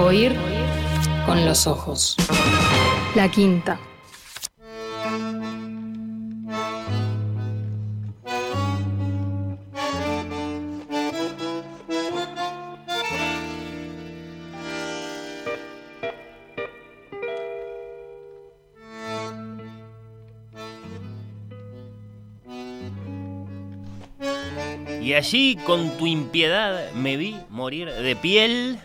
Oír con los ojos. La quinta. Y allí con tu impiedad me vi morir de piel,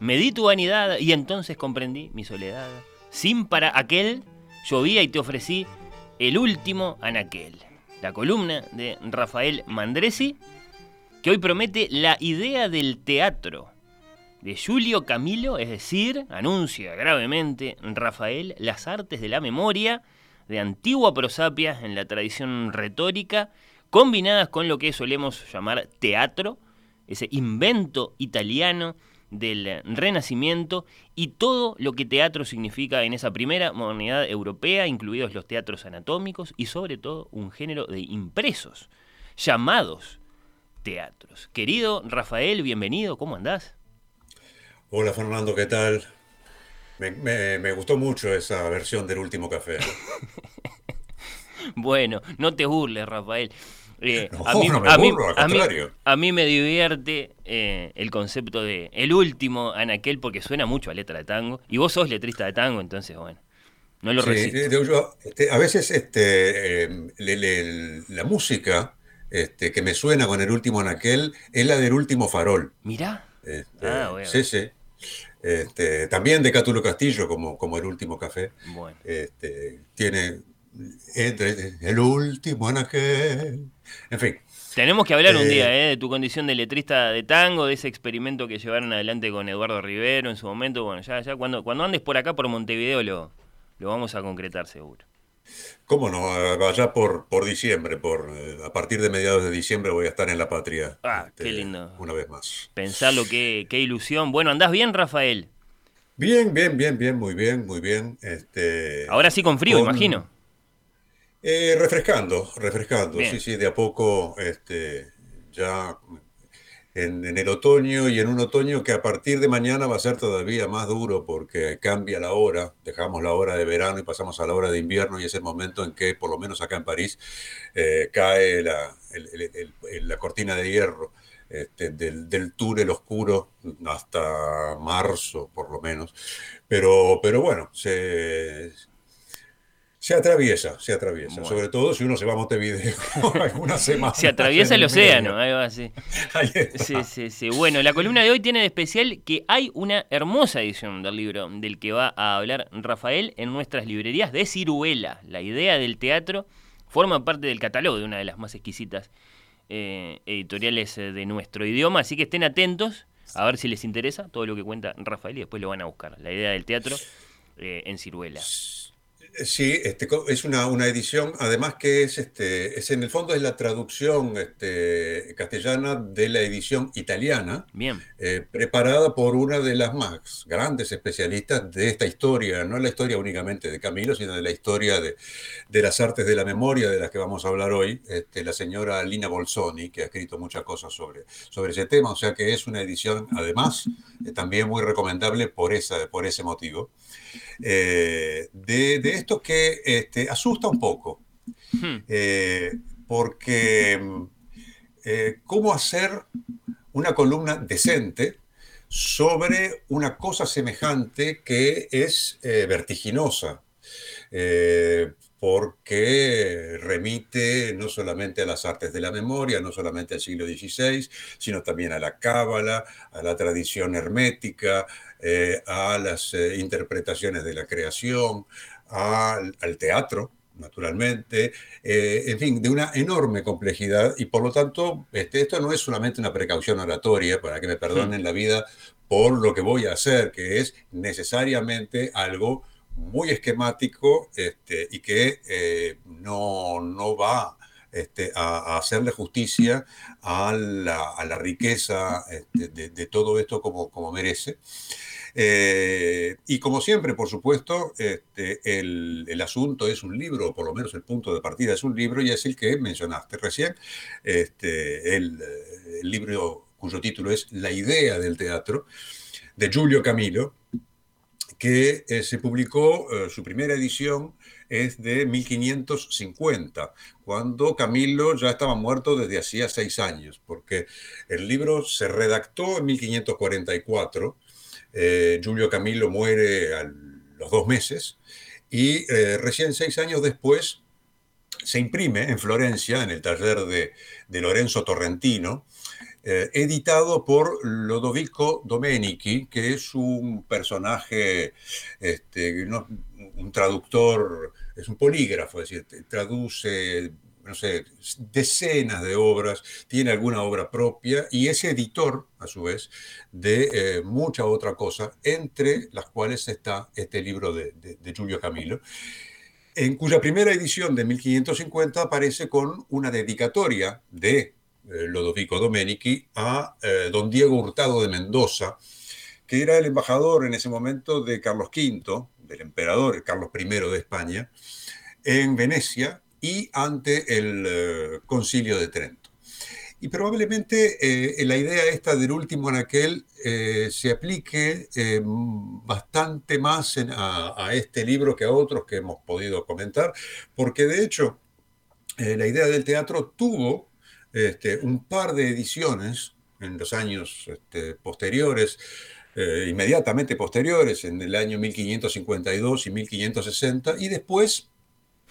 me di tu vanidad y entonces comprendí mi soledad. Sin para aquel, llovía y te ofrecí el último anaquel. La columna de Rafael Mandresi, que hoy promete la idea del teatro de Julio Camilo, es decir, anuncia gravemente Rafael las artes de la memoria de antigua prosapia en la tradición retórica combinadas con lo que solemos llamar teatro, ese invento italiano del Renacimiento y todo lo que teatro significa en esa primera modernidad europea, incluidos los teatros anatómicos y sobre todo un género de impresos, llamados teatros. Querido Rafael, bienvenido, ¿cómo andás? Hola Fernando, ¿qué tal? Me, me gustó mucho esa versión del último café. bueno, no te burles, Rafael. Eh, a, mí, a, mí, me divierte eh, el concepto de el último Anaquel porque suena mucho a letra de tango. Y vos sos letrista de tango, entonces, bueno, no lo sí, este, A veces este, em, la música este, que me suena con el último Anaquel es la del último farol. Mirá. Este, ah, Sí, sí. Este, también de Cátulo Castillo, como, como el último café. Bueno. Este, tiene entre el último Anaquel en fin. Tenemos que hablar un día eh, de tu condición de letrista de tango, de ese experimento que llevaron adelante con Eduardo Rivero en su momento. Bueno, ya, ya cuando, cuando andes por acá, por Montevideo, lo, lo vamos a concretar seguro. ¿Cómo no? Allá por, por diciembre, por, eh, a partir de mediados de diciembre voy a estar en la patria. Ah, qué este, lindo. Una vez más. Pensarlo, qué, qué ilusión. Bueno, ¿andás bien, Rafael? Bien, bien, bien, bien, muy bien, muy bien. Este, Ahora sí con frío, imagino. Eh, refrescando, refrescando, sí, sí, de a poco, este, ya en, el otoño y en un otoño que a partir de mañana va a ser todavía más duro porque cambia la hora, dejamos la hora de verano y pasamos a la hora de invierno y es el momento en que, por lo menos acá en París, eh, cae la, la, cortina de hierro. Este, del, del, túnel oscuro hasta marzo, por lo menos. Pero, pero bueno, se, se atraviesa, se atraviesa. Sobre todo si uno se va a Montevideo algunas semanas. Se atraviesa el océano, algo así. Sí, sí, sí. Bueno, la columna de hoy tiene de especial que hay una hermosa edición del libro del que va a hablar Rafael en nuestras librerías de Ciruela. La idea del teatro forma parte del catálogo de una de las más exquisitas eh, editoriales eh, de nuestro idioma, así que estén atentos a ver si les interesa todo lo que cuenta Rafael y después lo van a buscar. La idea del teatro eh, en Ciruela. Sí, este, es una, una, edición, además que es, este, es en el fondo es la traducción este, castellana de la edición italiana, Bien. Eh, preparada por una de las más grandes especialistas de esta historia, no la historia únicamente de Camilo, sino de la historia de, de las artes de la memoria de las que vamos a hablar hoy, este, la señora Lina Bolsoni, que ha escrito muchas cosas sobre, sobre ese tema, o sea que es una edición, además, eh, también muy recomendable por, esa, por ese motivo. Eh, de, esto que este, asusta un poco, hmm. eh, porque eh, cómo hacer una columna decente sobre una cosa semejante que es vertiginosa, porque remite no solamente a las artes de la memoria, no solamente al siglo XVI, sino también a la cábala, a la tradición hermética, eh, a las eh, interpretaciones de la creación, al, teatro, naturalmente, eh, en fin, de una enorme complejidad y por lo tanto este, esto no es solamente una precaución oratoria, para que me perdonen la vida por lo que voy a hacer, que es necesariamente algo muy esquemático este, y que no, no, va este, a, hacerle justicia a la, riqueza este, de, todo esto como, como merece. Eh, y como siempre, por supuesto, este, el, asunto es un libro, o por lo menos el punto de partida es un libro, y es el que mencionaste recién, este, el, libro cuyo título es La idea del teatro, de Giulio Camilo, que eh, se publicó, eh, su primera edición es de 1550, cuando Camilo ya estaba muerto desde hacía seis años, porque el libro se redactó en 1544, eh, Giulio Camilo muere a los dos meses, y recién seis años después se imprime en Florencia, en el taller de, de Lorenzo Torrentino, eh, editado por Lodovico Domenici, que es un personaje, este, un traductor, es un polígrafo, es decir, traduce no sé, decenas de obras, tiene alguna obra propia y es editor, a su vez, de eh, mucha otra cosa, entre las cuales está este libro de, de, Giulio Camilo en cuya primera edición de 1550 aparece con una dedicatoria de eh, Lodovico Domenici, a eh, don Diego Hurtado de Mendoza, que era el embajador en ese momento de Carlos V, del emperador Carlos I de España, en Venecia y ante el eh, concilio de Trento. Y probablemente la idea esta del último en aquel se aplique bastante más a, a, este libro que a otros que hemos podido comentar, porque de hecho la idea del teatro tuvo este, un par de ediciones en los años este, posteriores, eh, inmediatamente posteriores, en el año 1552 y 1560, y después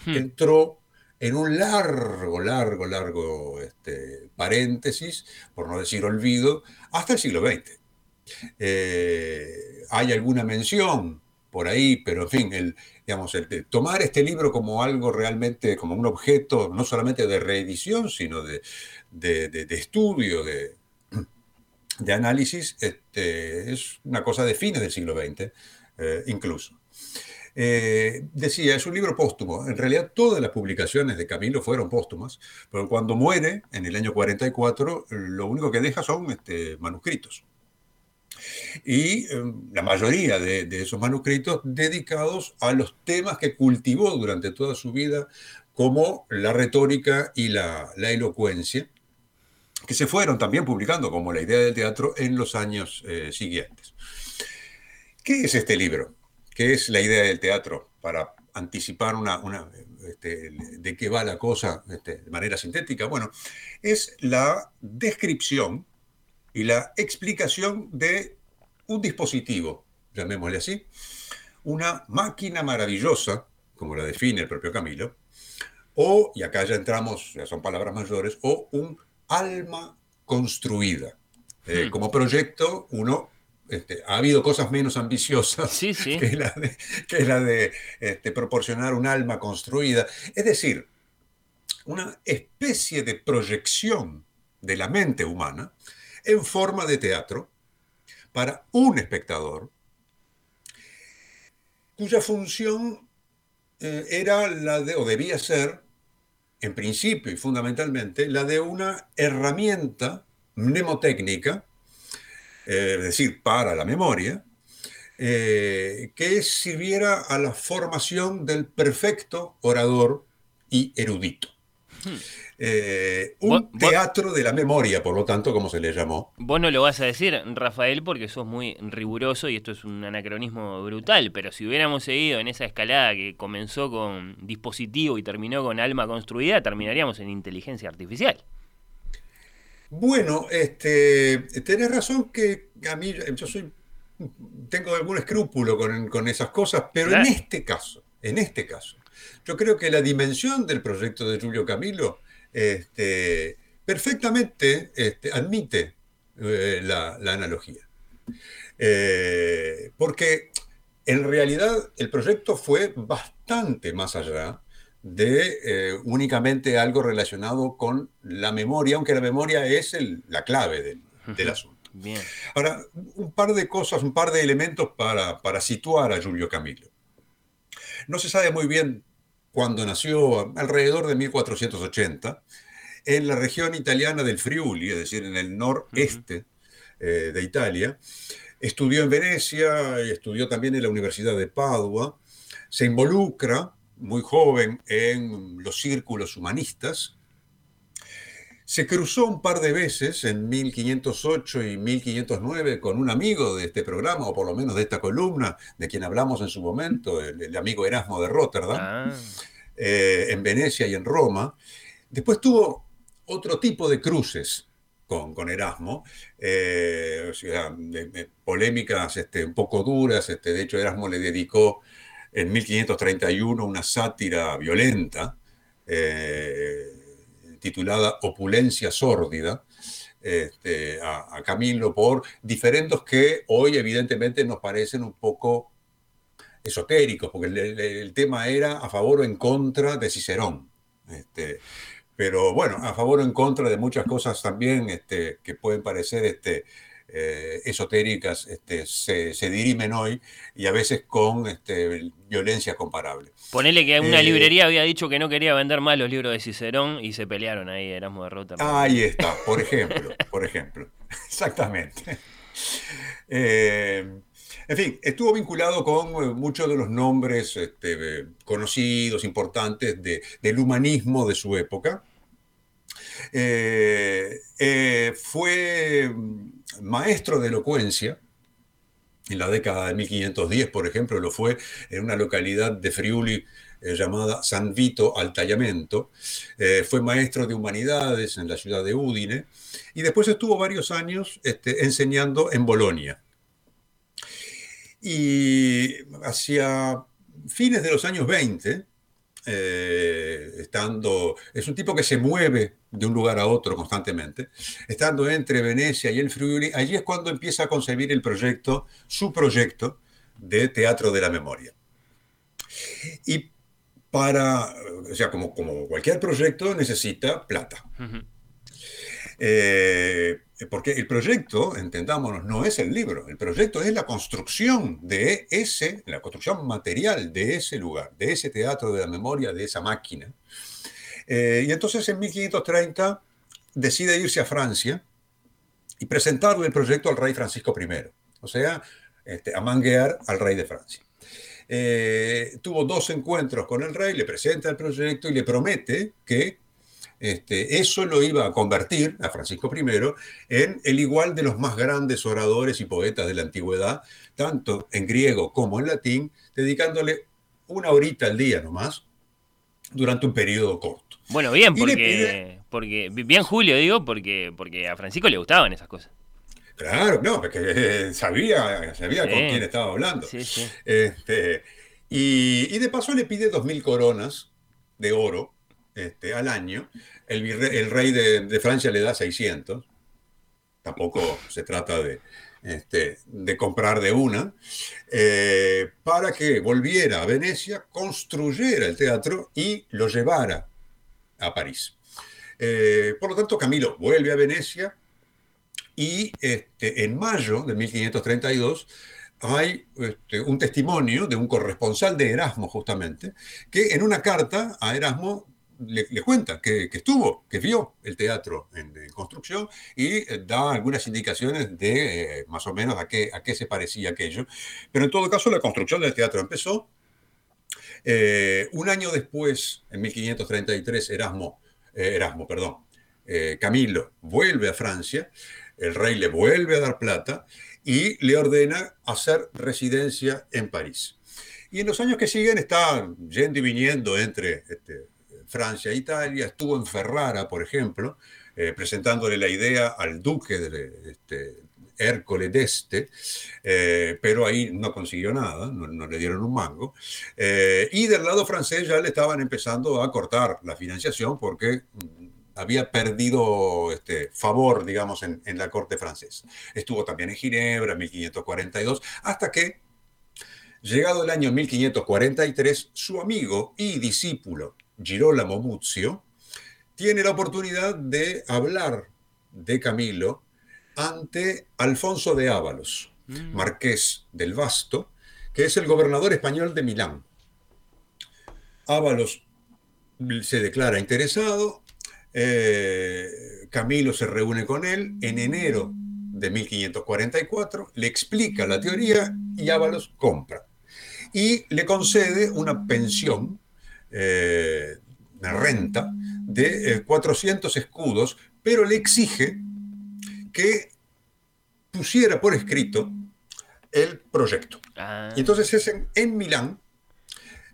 hmm. entró en un largo, largo, largo este, paréntesis, por no decir olvido, hasta el siglo XX. Eh, hay alguna mención por ahí, pero en fin, tomar este libro como algo realmente, como un objeto, no solamente de reedición, sino de, estudio, de, de análisis, este, es una cosa de fines del siglo XX, eh, incluso. Eh, decía, es un libro póstumo. En realidad todas las publicaciones de Camilo fueron póstumas, pero cuando muere, en el año 44, lo único que deja son este, manuscritos. Y em, la mayoría de, esos manuscritos dedicados a los temas que cultivó durante toda su vida, como la retórica y la, la elocuencia, que se fueron también publicando como la idea del teatro en los años eh, siguientes. ¿Qué es este libro? ¿Qué es la idea del teatro? Para anticipar una, una este, de qué va la cosa este, de manera sintética. Bueno, es la descripción y la explicación de un dispositivo, llamémosle así, una máquina maravillosa, como la define el propio Camilo, o, y acá ya entramos, ya son palabras mayores, o un alma construida. Eh, hmm. Como proyecto, uno este, ha habido cosas menos ambiciosas que la de, que la de este, proporcionar un alma construida. Es decir, una especie de proyección de la mente humana en forma de teatro para un espectador cuya función eh, era la de, o debía ser, en principio y fundamentalmente, la de una herramienta mnemotécnica, eh, es decir, para la memoria, eh, que sirviera a la formación del perfecto orador y erudito. Hmm. Eh, un teatro de la memoria, por lo tanto, como se le llamó. Vos no lo vas a decir, Rafael, porque sos muy riguroso y esto es un anacronismo brutal, pero si hubiéramos seguido en esa escalada que comenzó con dispositivo y terminó con alma construida, terminaríamos en inteligencia artificial. Bueno, este, tenés razón que a mí, yo soy, tengo algún escrúpulo con, esas cosas, pero en este caso, en este caso, yo creo que la dimensión del proyecto de Julio Camilo este, perfectamente este, admite eh, la, analogía. Eh, porque en realidad el proyecto fue bastante más allá de eh, únicamente algo relacionado con la memoria, aunque la memoria es la clave del, asunto. Ahora, un par de cosas, un par de elementos para, para situar a Giulio Camilo. No se sabe muy bien cuando nació alrededor de 1480 en la región italiana del Friuli, es decir, en el noreste eh, de Italia. Estudió en Venecia, estudió también en la Universidad de Padua, se involucra muy joven en los círculos humanistas, Se cruzó un par de veces en 1508 y 1509 con un amigo de este programa, o por lo menos de esta columna, de quien hablamos en su momento, el, amigo Erasmo de Rotterdam, ah. eh, en Venecia y en Roma. Después tuvo otro tipo de cruces con, con Erasmo, eh, polémicas este, un poco duras. Este, de hecho, Erasmo le dedicó en 1531 una sátira violenta. Eh, titulada Opulencia Sórdida, este, a, Camilo por diferentes que hoy evidentemente nos parecen un poco esotéricos, porque el, tema era a favor o en contra de Cicerón. Este, pero bueno, a favor o en contra de muchas cosas también este, que pueden parecer eh, esotéricas este, se, dirimen hoy y a veces con este, violencia comparable. Ponele que una eh, librería había dicho que no quería vender más los libros de Cicerón y se pelearon ahí, éramos de Rotterdam. Ahí está, por ejemplo, por ejemplo. Exactamente. Eh, en fin, estuvo vinculado con muchos de los nombres este, conocidos, importantes del humanismo de su época. fue maestro de elocuencia, en la década de 1510, por ejemplo, lo fue en una localidad de Friuli eh, llamada San Vito al Tallamento. Eh, fue maestro de humanidades en la ciudad de Udine y después estuvo varios años este, enseñando en Bolonia. Y hacia fines de los años 20, eh, estando, es un tipo que se mueve de un lugar a otro constantemente, estando entre Venecia y el Friuli, allí es cuando empieza a concebir el proyecto, su proyecto de teatro de la memoria. Y para, o sea, como, como cualquier proyecto, necesita plata. Eh, porque el proyecto, entendámonos, no es el libro, el proyecto es la construcción de ese, la construcción material de ese lugar, de ese teatro de la memoria, de esa máquina. Eh, y entonces en 1530 decide irse a Francia y presentarle el proyecto al rey Francisco I, o sea, este, a manguear al rey de Francia. Eh, tuvo dos encuentros con el rey, le presenta el proyecto y le promete que este, eso lo iba a convertir a Francisco I en el igual de los más grandes oradores y poetas de la antigüedad, tanto en griego como en latín, dedicándole una horita al día nomás durante un periodo corto. Bueno, bien, porque, porque bien Julio digo, porque, porque a Francisco le gustaban esas cosas. Claro, no, porque sabía, sabía con quién estaba hablando. Este, y, y, de paso le pide dos mil coronas de oro este, al año. El, rey de, Francia le da 600. Tampoco se trata de, este, de comprar de una. Eh, para que volviera a Venecia, construyera el teatro y lo llevara a París. Eh, por lo tanto, Camilo vuelve a Venecia y este, en mayo de 1532 hay un testimonio de un corresponsal de Erasmo, justamente, que en una carta a Erasmo le, cuenta que, estuvo, que vio el teatro en, construcción y eh, da algunas indicaciones de eh, más o menos a qué, a qué se parecía aquello. Pero en todo caso, la construcción del teatro empezó. Eh, un año después, en 1533, Erasmo, Erasmo perdón, Camilo vuelve a Francia, el rey le vuelve a dar plata y le ordena hacer residencia en París. Y en los años que siguen está yendo y viniendo entre este, Francia e Italia, estuvo en Ferrara, por ejemplo, eh, presentándole la idea al duque de este, Hércole d'Este, eh, pero ahí no consiguió nada, no, le dieron un mango. Eh, y del lado francés ya le estaban empezando a cortar la financiación porque mm, había perdido este, favor, digamos, en, en la corte francesa. Estuvo también en Ginebra en 1542, hasta que, llegado el año 1543, su amigo y discípulo Girolamo Muzio, tiene la oportunidad de hablar de Camilo ante Alfonso de Ábalos, mm. marqués del Vasto, que es el gobernador español de Milán. Ábalos se declara interesado, eh, Camilo se reúne con él en enero de 1544, le explica la teoría y Ábalos compra. Y le concede una pensión eh, una renta de 400 eh, escudos pero le exige que pusiera por escrito el proyecto. Ah, Y entonces es en, en Milán,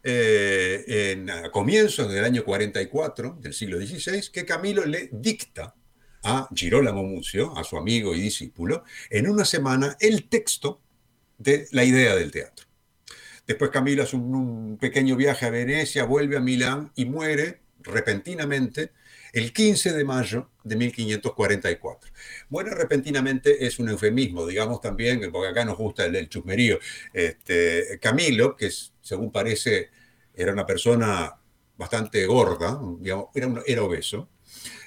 eh, en, a comienzos del año 44 del siglo XVI, que Camilo le dicta a Girolamo Muzio, a su amigo y discípulo, en una semana el texto de la idea del teatro. Después Camilo hace un, pequeño viaje a Venecia, vuelve a Milán y muere repentinamente el 15 de mayo de 1544. Muere repentinamente es un eufemismo, digamos también, porque acá nos gusta el, el chusmerío. Este, Camilo, que según parece era una persona bastante gorda, era, obeso,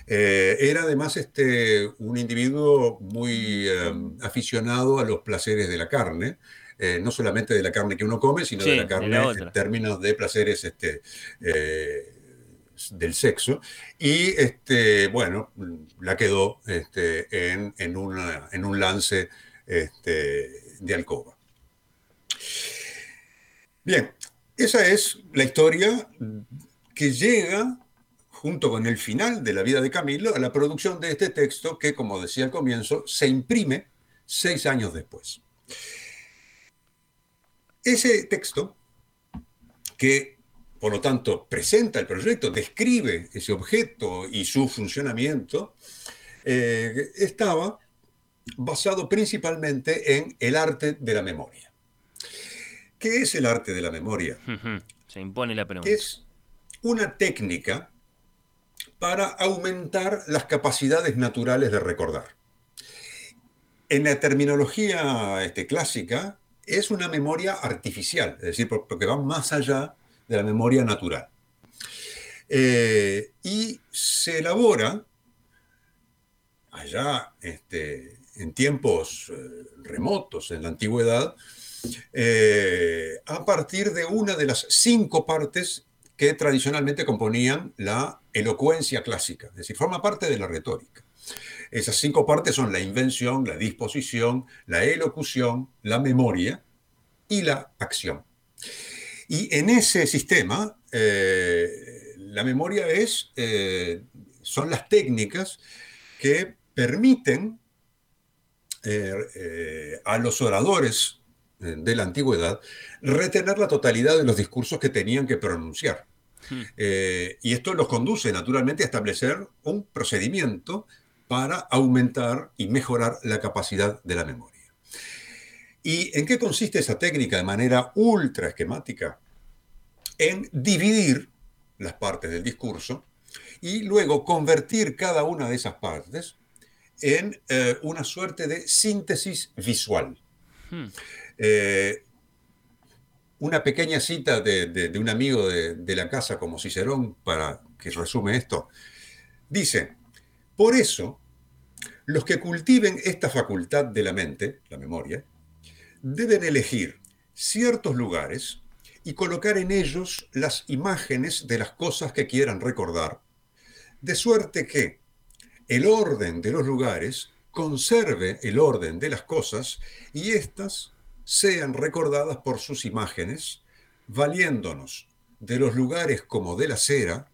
eh, era además este, un individuo muy eh, aficionado a los placeres de la carne, eh, no solamente de la carne que uno come, sino Sí, de la de carne la en términos de placeres este, eh, del sexo. Y este, bueno, la quedó este, en, en, una- en un lance este, de alcoba. Bien, esa es la historia que llega junto con el final de la vida de Camilo a la producción de este texto que, como decía al comienzo, se imprime seis años después. Ese texto, que por lo tanto presenta el proyecto, describe ese objeto y su funcionamiento, eh, estaba basado principalmente en el arte de la memoria. ¿Qué es el arte de la memoria? Se impone la pregunta. es una técnica para aumentar las capacidades naturales de recordar. En la terminología este, clásica, es una memoria artificial, es decir, por- porque va más allá de la memoria natural. Eh, y se elabora allá este, en tiempos eh, remotos, en la antigüedad, eh, a partir de una de las cinco partes que tradicionalmente componían la elocuencia clásica, es decir, forma parte de la retórica. Esas cinco partes son la invención, la disposición, la elocución, la memoria y la acción. Y en ese sistema, eh, la memoria es, eh, son las técnicas que permiten eh, a los oradores de la antigüedad retener la totalidad de los discursos que tenían que pronunciar. Hmm. Eh, y esto los conduce naturalmente a establecer un procedimiento para aumentar y mejorar la capacidad de la memoria. ¿Y en qué consiste esa técnica de manera ultra esquemática? En dividir las partes del discurso y luego convertir cada una de esas partes en eh, una suerte de síntesis visual. Hmm. Eh, una pequeña cita de, de- de un amigo de, de la casa como Cicerón para que resume esto. Dice, por eso, los que cultiven esta facultad de la mente, la memoria, deben elegir ciertos lugares y colocar en ellos las imágenes de las cosas que quieran recordar, de suerte que el orden de los lugares conserve el orden de las cosas y éstas sean recordadas por sus imágenes, valiéndonos de los lugares como de la cera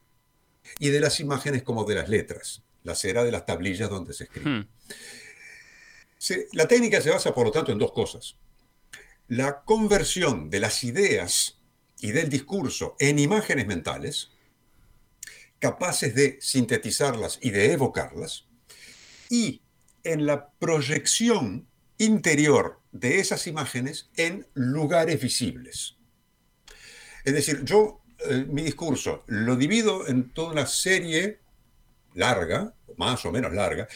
y de las imágenes como de las letras, la cera de las tablillas donde se escribe. Hmm. Se- la técnica se basa, por lo tanto, en dos cosas. La conversión de las ideas y del discurso en imágenes mentales, capaces de sintetizarlas y de evocarlas, y en la proyección interior de esas imágenes en lugares visibles. Es decir, yo eh, mi discurso lo divido en toda una serie larga, más o menos larga,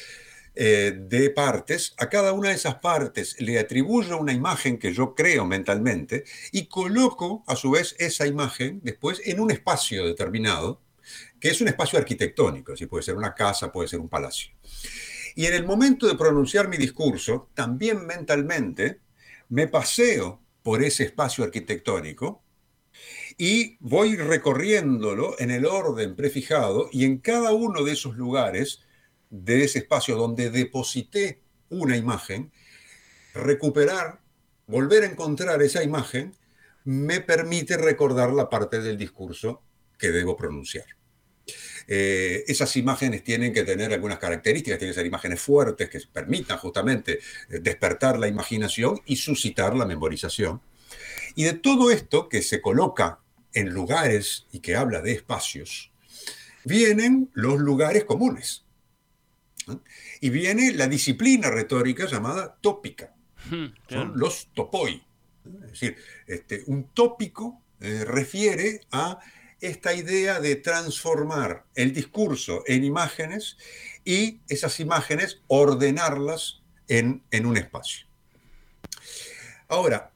eh, de partes. A cada una de esas partes le atribuyo una imagen que yo creo mentalmente y coloco a su vez esa imagen después en un espacio determinado, que es un espacio arquitectónico, si puede ser una casa, puede ser un palacio. Y en el momento de pronunciar mi discurso, también mentalmente me paseo por ese espacio arquitectónico y voy recorriéndolo en el orden prefijado y en cada uno de esos lugares de ese espacio donde deposité una imagen, recuperar, volver a encontrar esa imagen, me permite recordar la parte del discurso que debo pronunciar. eh, esas imágenes tienen que tener algunas características, tienen que ser imágenes fuertes que permitan justamente eh, despertar la imaginación y suscitar la memorización. Y de todo esto que se coloca en lugares y que habla de espacios, vienen los lugares comunes. Y viene la disciplina retórica llamada tópica. Hmm, Son los topoi. Es decir, este, un tópico eh, refiere a esta idea de transformar el discurso en imágenes y esas imágenes ordenarlas en, en un espacio. Ahora,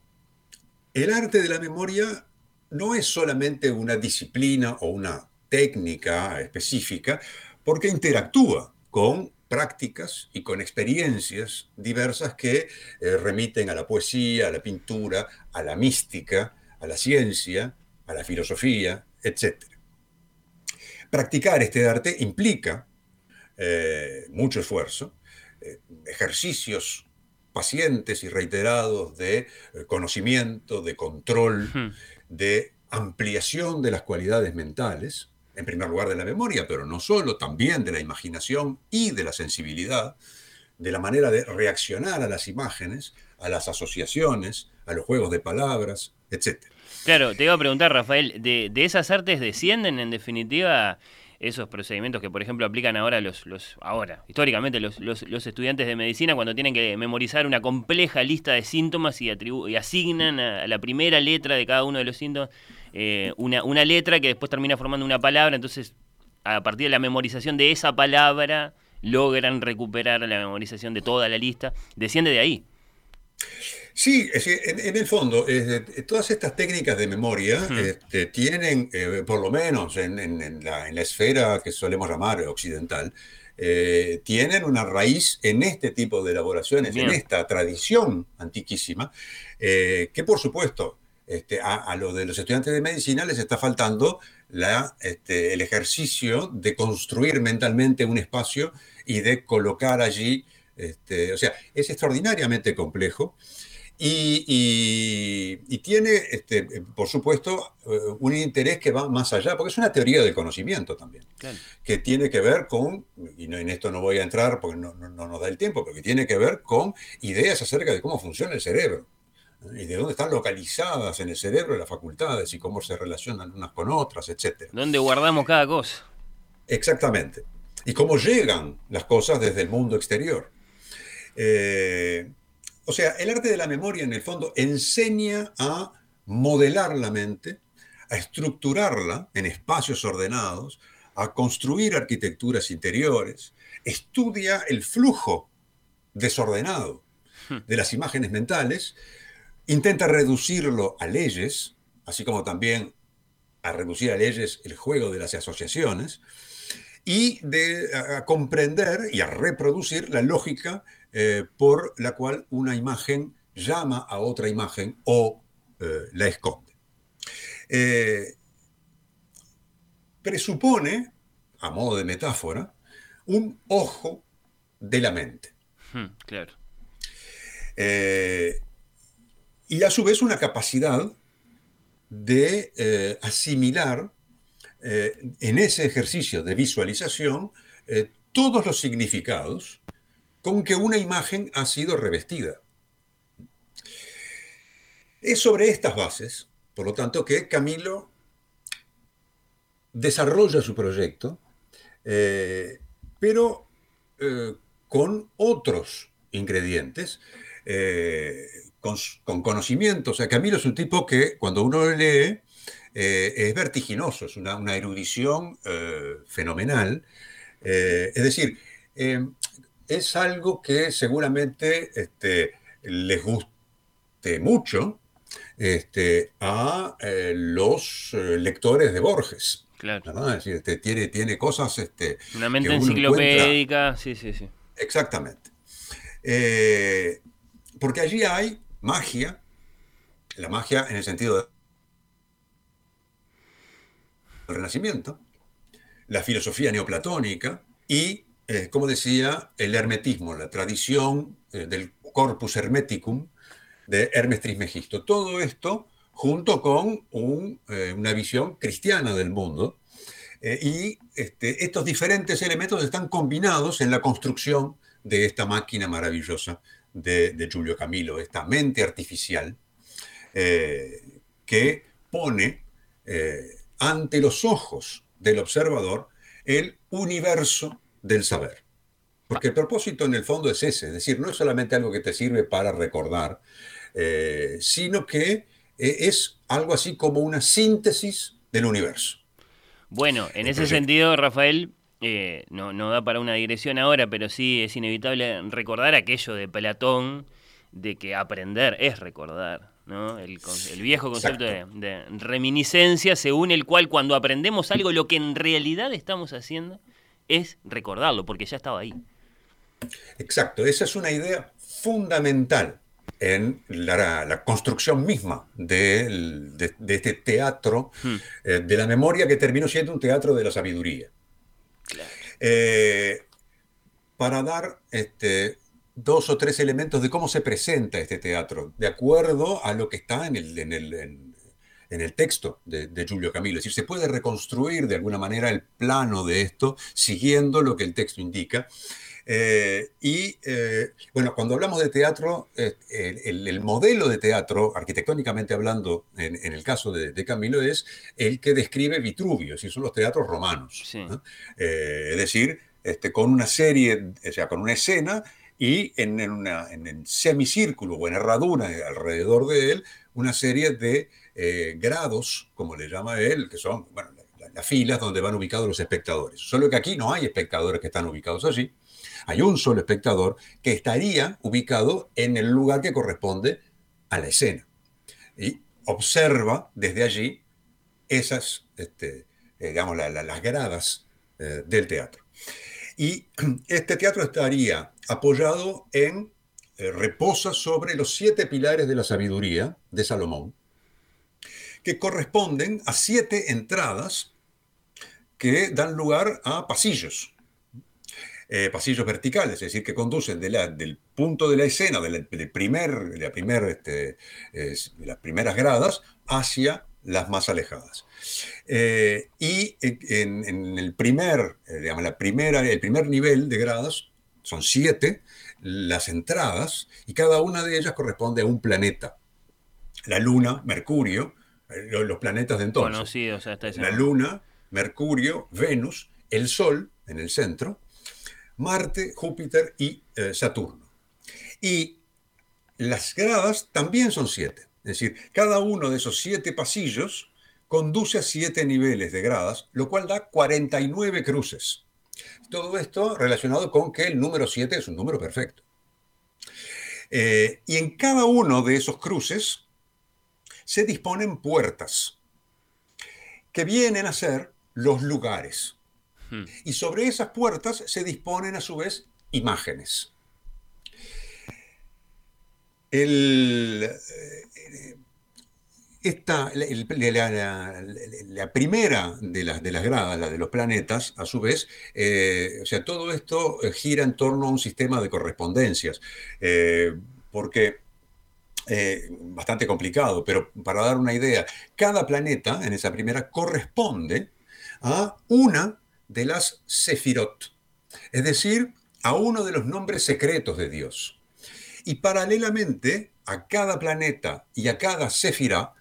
el arte de la memoria no es solamente una disciplina o una técnica específica, porque interactúa con prácticas y con experiencias diversas que eh, remiten a la poesía, a la pintura, a la mística, a la ciencia, a la filosofía, etc. Practicar este arte implica eh, mucho esfuerzo, eh, ejercicios pacientes y reiterados de conocimiento, de control, de ampliación de las cualidades mentales, en primer lugar de la memoria, pero no solo, también de la imaginación y de la sensibilidad, de la manera de reaccionar a las imágenes, a las asociaciones, a los juegos de palabras, etc. Claro, te iba a preguntar, Rafael, ¿de, esas artes descienden en definitiva esos procedimientos que, por ejemplo, aplican ahora los, los ahora, históricamente los, los, estudiantes de medicina cuando tienen que memorizar una compleja lista de síntomas y, y asignan a la primera letra de cada uno de los síntomas eh, una, una letra que después termina formando una palabra, entonces a partir de la memorización de esa palabra logran recuperar la memorización de toda la lista, desciende de ahí. Sí, en, el fondo, todas estas técnicas de memoria este, tienen, eh, por lo menos en, la, esfera que solemos llamar occidental, eh, tienen una raíz en este tipo de elaboraciones, en esta tradición antiquísima, que por supuesto este, a, lo de los estudiantes de medicina les está faltando la, este, el ejercicio de construir mentalmente un espacio y de colocar allí, este, o sea, es extraordinariamente complejo. Y, tiene, este, por supuesto, eh, un interés que va más allá, porque es una teoría del conocimiento también, que tiene que ver con, y en esto no voy a entrar porque no, no, nos da el tiempo, pero que tiene que ver con ideas acerca de cómo funciona el cerebro y de dónde están localizadas en el cerebro las facultades y cómo se relacionan unas con otras, etc. ¿Dónde guardamos cada cosa? Exactamente. Y cómo llegan las cosas desde el mundo exterior. Eh, o sea, el arte de la memoria en el fondo enseña a modelar la mente, a estructurarla en espacios ordenados, a construir arquitecturas interiores, estudia el flujo desordenado hmm. de las imágenes mentales Intenta reducirlo a leyes, así como también a reducir a leyes el juego de las asociaciones, y de a comprender y a reproducir la lógica eh, por la cual una imagen llama a otra imagen o eh, la esconde. Eh, presupone, a modo de metáfora, un ojo de la mente. Hmm, claro y a su vez una capacidad de asimilar en ese ejercicio de visualización todos los significados con una imagen ha sido revestida. Es sobre estas bases, por lo tanto, que Camilo desarrolla su proyecto, pero con otros ingredientes con, conocimiento. O sea, Camilo es un tipo que cuando uno lo lee eh, es vertiginoso, es una, erudición eh, fenomenal. Eh, es decir, es algo que seguramente este, les guste mucho este, a los lectores de Borges. Claro. Es decir, este, tiene, tiene cosas. Este, Una mente enciclopédica, sí, sí, sí. Exactamente. porque allí hay magia, la magia en el sentido del Renacimiento, la filosofía neoplatónica y, eh, como decía, el hermetismo, la tradición eh, del corpus hermeticum de Hermes Trismegisto. Todo esto junto con eh, una visión cristiana del mundo, y este, estos diferentes elementos están combinados en la construcción de esta máquina maravillosa de, de Giulio Camilo, esta mente artificial que pone ante los ojos del observador el universo del saber. Porque el propósito en el fondo es ese, es decir, no es solamente algo que te sirve para recordar, eh, sino que es algo así como una síntesis del universo. Bueno, en ese sentido, Rafael, no, no da para una digresión ahora, pero sí es inevitable recordar aquello de Platón, de que aprender es recordar. El, viejo concepto de, reminiscencia, según el cual cuando aprendemos algo, lo que en realidad estamos haciendo es recordarlo, porque ya estaba ahí. Exacto, esa es una idea fundamental en la, construcción misma de, este teatro hmm. eh, de la memoria que terminó siendo un teatro de la sabiduría. Eh, para dar este, dos o tres elementos de cómo se presenta este teatro, de acuerdo a lo que está en el, en el, en, el texto de, de, Giulio Camilo. Es decir, se puede reconstruir de alguna manera el plano de esto siguiendo lo que el texto indica. Eh, y eh, bueno, cuando hablamos de teatro, eh, el, modelo de teatro, arquitectónicamente hablando, en, el caso de, Camilo, es el que describe Vitruvio, es son los teatros romanos. es decir, este, con una serie, o sea, con una escena y en, el semicírculo o en herradura alrededor de él una serie de eh, grados, como le llama él, que son las filas donde van ubicados los espectadores. Solo que aquí no hay espectadores que están ubicados allí, hay un solo espectador que estaría ubicado en el lugar que corresponde a la escena. Y observa desde allí esas, este, eh, digamos, las gradas eh, del teatro. Y este teatro estaría apoyado en, reposa sobre los siete pilares de la sabiduría de Salomón, que corresponden a siete entradas que dan lugar a pasillos, eh, pasillos verticales, es decir, que conducen del punto de la escena, de primer, la primer, este, de las primeras gradas, hacia las más alejadas. Eh, y en, el primer, eh, la primera, el primer nivel de gradas, son siete las entradas, y cada una de ellas corresponde a un planeta. La Luna, Mercurio, los planetas de entonces. la Luna, Mercurio, Venus, el Sol en el centro, Marte, Júpiter y Saturno. Y las gradas también son siete. Es decir, cada uno de esos siete pasillos conduce a siete niveles de gradas, lo cual da 49 cruces. Todo esto relacionado con que el número 7 es un número perfecto. Eh, y en cada uno de esos cruces se disponen puertas, que vienen a ser los lugares. Hmm. Y sobre esas puertas se disponen a su vez imágenes. El, eh, esta, la, primera de las, de las gradas, la de los planetas, a su vez, eh, o sea, todo esto eh, gira en torno a un sistema de correspondencias, eh, porque bastante complicado, pero para dar una idea, cada planeta en esa primera corresponde a una de las sefirot, es decir, a uno de los nombres secretos de Dios. Y paralelamente a cada planeta y a cada sefirá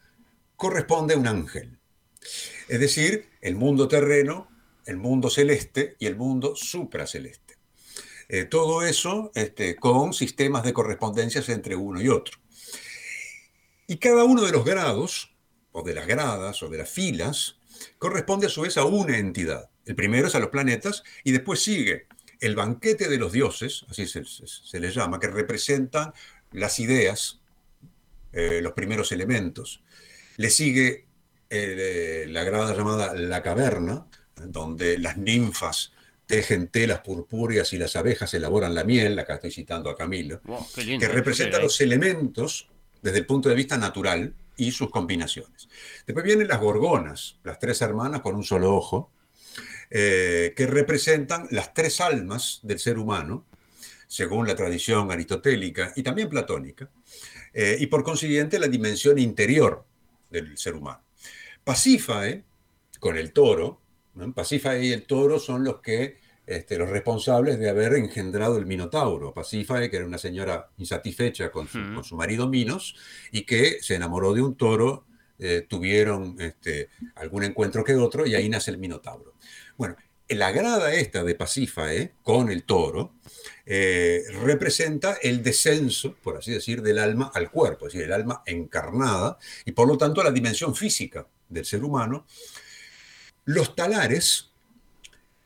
corresponde un ángel. Es decir, el mundo terreno, el mundo celeste y el mundo supraceleste. Eh, todo eso este, con sistemas de correspondencias entre uno y otro. Y cada uno de los grados, o de las gradas, o de las filas, corresponde a su vez a una entidad. El primero es a los planetas y después sigue el banquete de los dioses, así se, se, les llama, que representan las ideas, eh, los primeros elementos. Le sigue eh, la grada llamada La Caverna, donde las ninfas tejen telas purpúreas y las abejas elaboran la miel, acá estoy citando a Camilo, que representa los elementos desde el punto de vista natural y sus combinaciones. Después vienen las gorgonas, las tres hermanas con un solo ojo, eh, que representan las tres almas del ser humano, según la tradición aristotélica y también platónica, eh, y por consiguiente la dimensión interior del ser humano. Pasífae, con el toro, Pasífae y el toro son los que este, los responsables de haber engendrado el Minotauro. Pasífae, que era una señora insatisfecha con su, marido Minos y que se enamoró de un toro, eh, tuvieron este, algún encuentro que otro y ahí nace el Minotauro. Bueno, la grada esta de Pasífae con el toro eh, representa el descenso, por así decir, del alma al cuerpo, es decir, el alma encarnada y por lo tanto la dimensión física del ser humano. Los talares,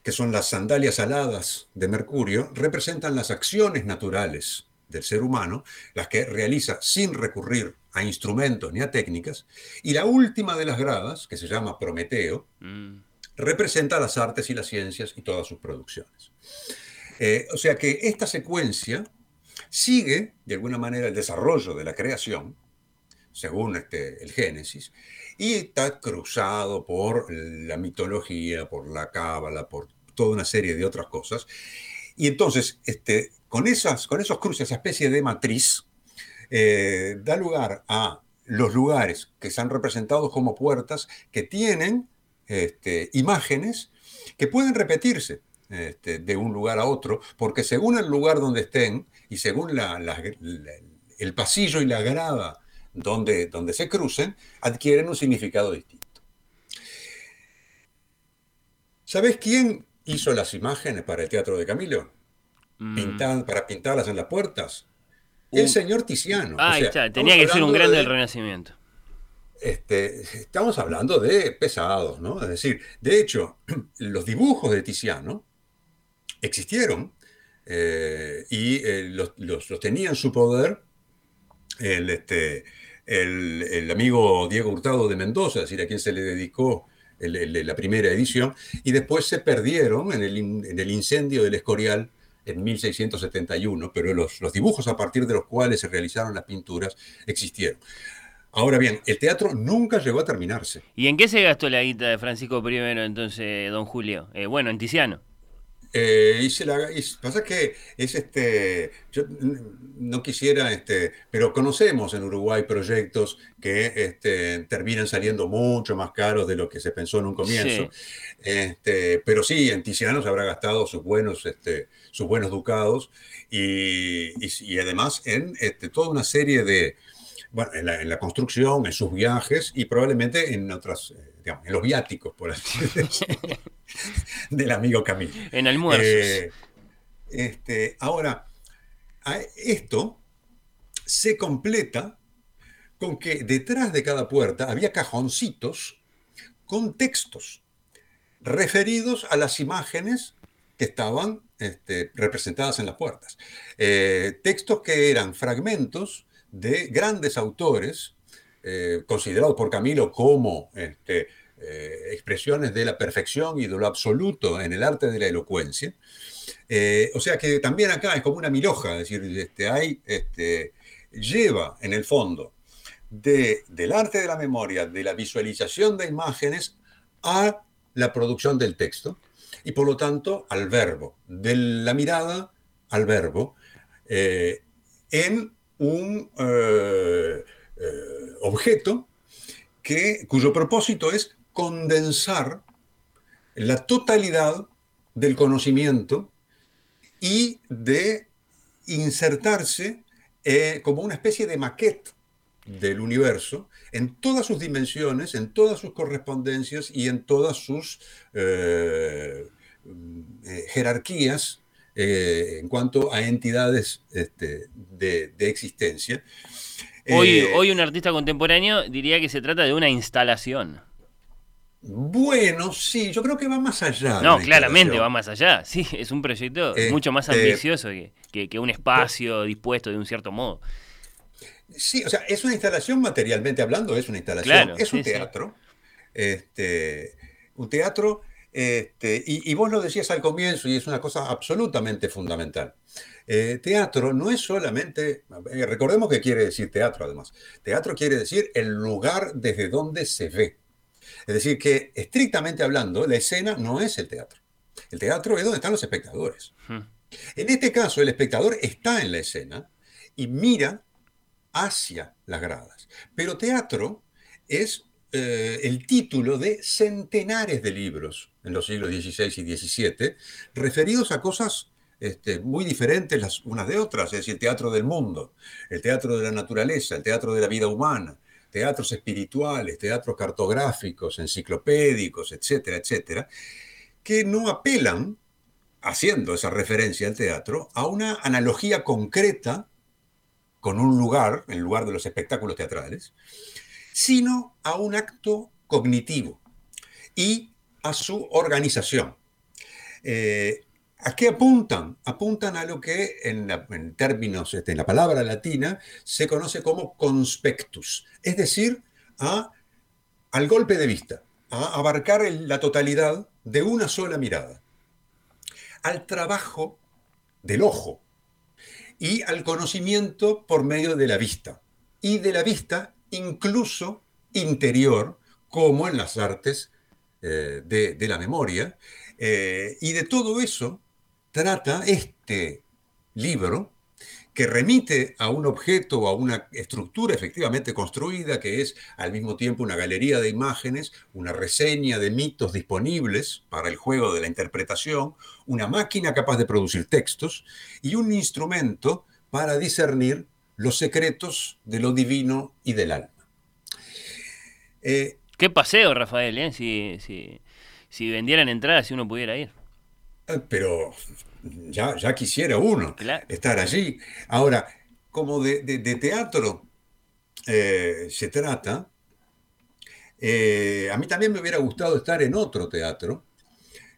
que son las sandalias aladas de Mercurio, representan las acciones naturales del ser humano, las que realiza sin recurrir a instrumentos ni a técnicas, y la última de las gradas, que se llama Prometeo, mm representa las artes y las ciencias y todas sus producciones. Eh, o sea que esta secuencia sigue, de alguna manera, el desarrollo de la creación, según este, el Génesis, y está cruzado por la mitología, por la cábala, por toda una serie de otras cosas. Y entonces, este, con, esas, con esos cruces, esa especie de matriz, eh, da lugar a los lugares que están representados como puertas que tienen este, imágenes que pueden repetirse este, de un lugar a otro, porque según el lugar donde estén y según el pasillo y la grada donde, donde se crucen, adquieren un significado distinto. ¿Sabes quién hizo las imágenes para el Teatro de Camilo? Mm. para pintarlas en las puertas. El señor Tiziano. Ah, tenía que ser un grande del Renacimiento. Este, estamos hablando de pesados, ¿no? Es decir, de hecho, los dibujos de Tiziano existieron eh, y eh, los, los, tenía en su poder el, este, el, amigo Diego Hurtado de Mendoza, es decir, a quien se le dedicó la primera edición, y después se perdieron en el, en el incendio del Escorial en 1671, pero los, los, dibujos a partir de los cuales se realizaron las pinturas existieron. Ahora bien, el teatro nunca llegó a terminarse. ¿Y en qué se gastó la guita de Francisco I entonces, don Julio? Eh, bueno, en Tiziano. Eh, y se la, pasa que es este, yo no quisiera, este, pero conocemos en Uruguay proyectos que este, terminan saliendo mucho más caros de lo que se pensó en un comienzo. Este, pero sí, en Tiziano se habrá gastado sus buenos, este, sus buenos ducados y, y además en este, toda una serie de, bueno, en la, construcción, en sus viajes y probablemente en otras, eh, digamos, en los viáticos, por así decirlo, del amigo Camilo. En almuerzos. Eh, este, ahora, esto se completa con que detrás de cada puerta había cajoncitos con textos referidos a las imágenes que estaban este, representadas en las puertas. Eh, textos que eran fragmentos de grandes autores, eh, considerados por Camilo como este, eh, expresiones de la perfección y de lo absoluto en el arte de la elocuencia. Eh, o sea que también acá es como una miloja, es decir, este, hay, este, lleva en el fondo de, del arte de la memoria, de la visualización de imágenes a la producción del texto y por lo tanto al verbo, de la mirada al verbo, en un eh, objeto que, cuyo propósito es condensar la totalidad del conocimiento y de insertarse eh, como una especie de maquete del universo en todas sus dimensiones, en todas sus correspondencias y en todas sus jerarquías eh, en cuanto a entidades este, de, existencia. Hoy, eh, hoy un artista contemporáneo diría que se trata de una instalación. Bueno, sí, yo creo que va más allá. No, claramente va más allá. Sí, es un proyecto mucho más este, ambicioso que, que, un espacio dispuesto de un cierto modo. Sí, o sea, es una instalación materialmente hablando, es una instalación, es un teatro. Este, un teatro este, y, vos lo decías al comienzo y es una cosa absolutamente fundamental. Eh, teatro no es solamente, eh, recordemos que quiere decir teatro además. Teatro quiere decir el lugar desde donde se ve. Es decir, que estrictamente hablando, la escena no es el teatro. El teatro es donde están los espectadores. Hmm. En este caso, el espectador está en la escena y mira hacia las gradas. Pero teatro es eh, el título de centenares de libros en los siglos XVI y XVII, referidos a cosas este, muy diferentes las unas de otras, es decir, el teatro del mundo, el teatro de la naturaleza, el teatro de la vida humana, teatros espirituales, teatros cartográficos, enciclopédicos, etcétera, etcétera, que no apelan, haciendo esa referencia al teatro, a una analogía concreta con un lugar, el lugar de los espectáculos teatrales, sino a un acto cognitivo y a su organización. Eh, ¿A qué apuntan? Apuntan a lo que en, términos, este, en la palabra latina, se conoce como conspectus, es decir, a, al golpe de vista, a abarcar la totalidad de una sola mirada, al trabajo del ojo y al conocimiento por medio de la vista, y de la vista incluso interior, como en las artes eh, de, la memoria, eh, y de todo eso trata este libro que remite a un objeto o a una estructura efectivamente construida, que es al mismo tiempo una galería de imágenes, una reseña de mitos disponibles para el juego de la interpretación, una máquina capaz de producir textos y un instrumento para discernir los secretos de lo divino y del alma. Eh, Qué paseo, Rafael, ¿eh? si, si, si vendieran entradas, si uno pudiera ir. Eh, pero ya, ya quisiera uno estar allí. Ahora, como de, teatro eh, se trata, eh, a mí también me hubiera gustado estar en otro teatro,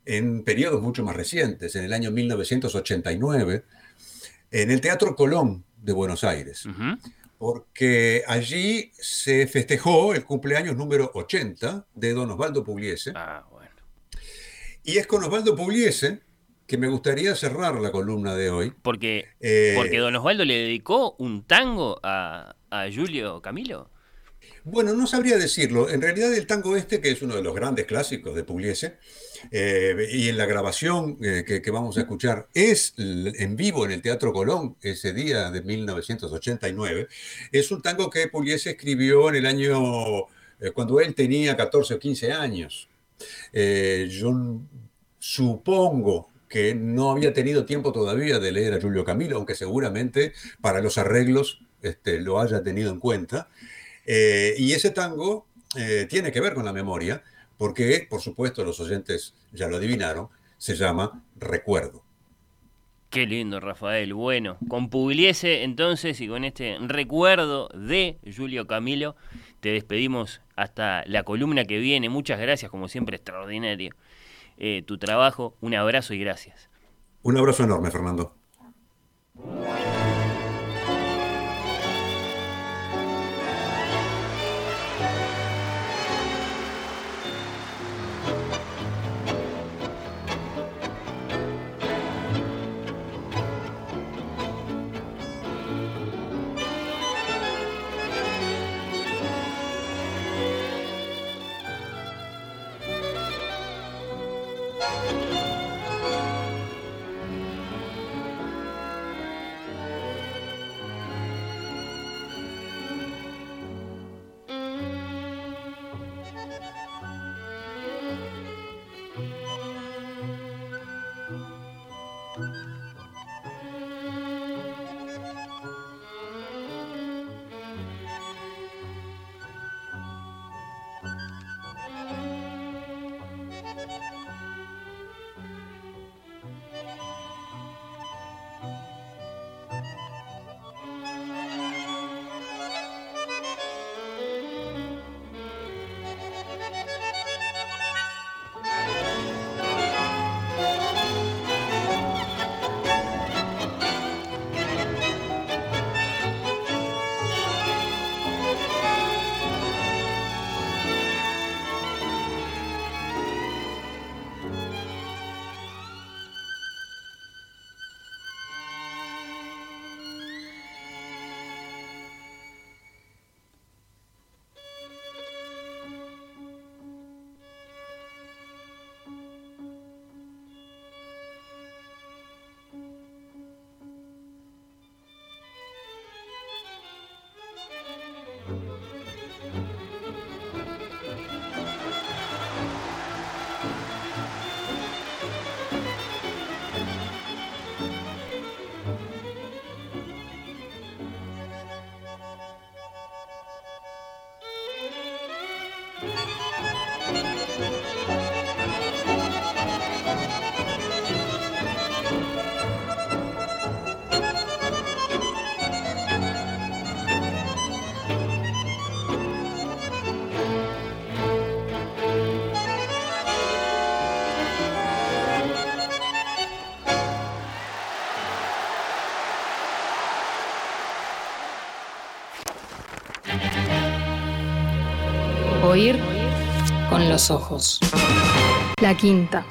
en periodos mucho más recientes, en el año 1989, en el Teatro Colón de Buenos Aires. Porque allí se festejó el cumpleaños número 80 de don Osvaldo Pugliese. Ah, y es con Osvaldo Pugliese que me gustaría cerrar la columna de hoy. Porque, eh, porque don Osvaldo le dedicó un tango a, Julio Camilo. Bueno, no sabría decirlo. En realidad el tango este, que es uno de los grandes clásicos de Pugliese, eh, y en la grabación eh, que, vamos a escuchar es en vivo en el Teatro Colón ese día de 1989, es un tango que Pugliese escribió en el año, cuando él tenía 14 o 15 años. Eh, yo supongo que no había tenido tiempo todavía de leer a Julio Camilo, aunque seguramente para los arreglos este, lo haya tenido en cuenta. Eh, y ese tango eh, tiene que ver con la memoria, porque, por supuesto, los oyentes ya lo adivinaron, se llama Recuerdo. Qué lindo, Rafael. Bueno, con Pugliese entonces y con este recuerdo de Julio Camilo, te despedimos hasta la columna que viene. Muchas gracias, como siempre, extraordinario eh, tu trabajo. Un abrazo y gracias. Un abrazo enorme, Fernando. Los ojos. La quinta.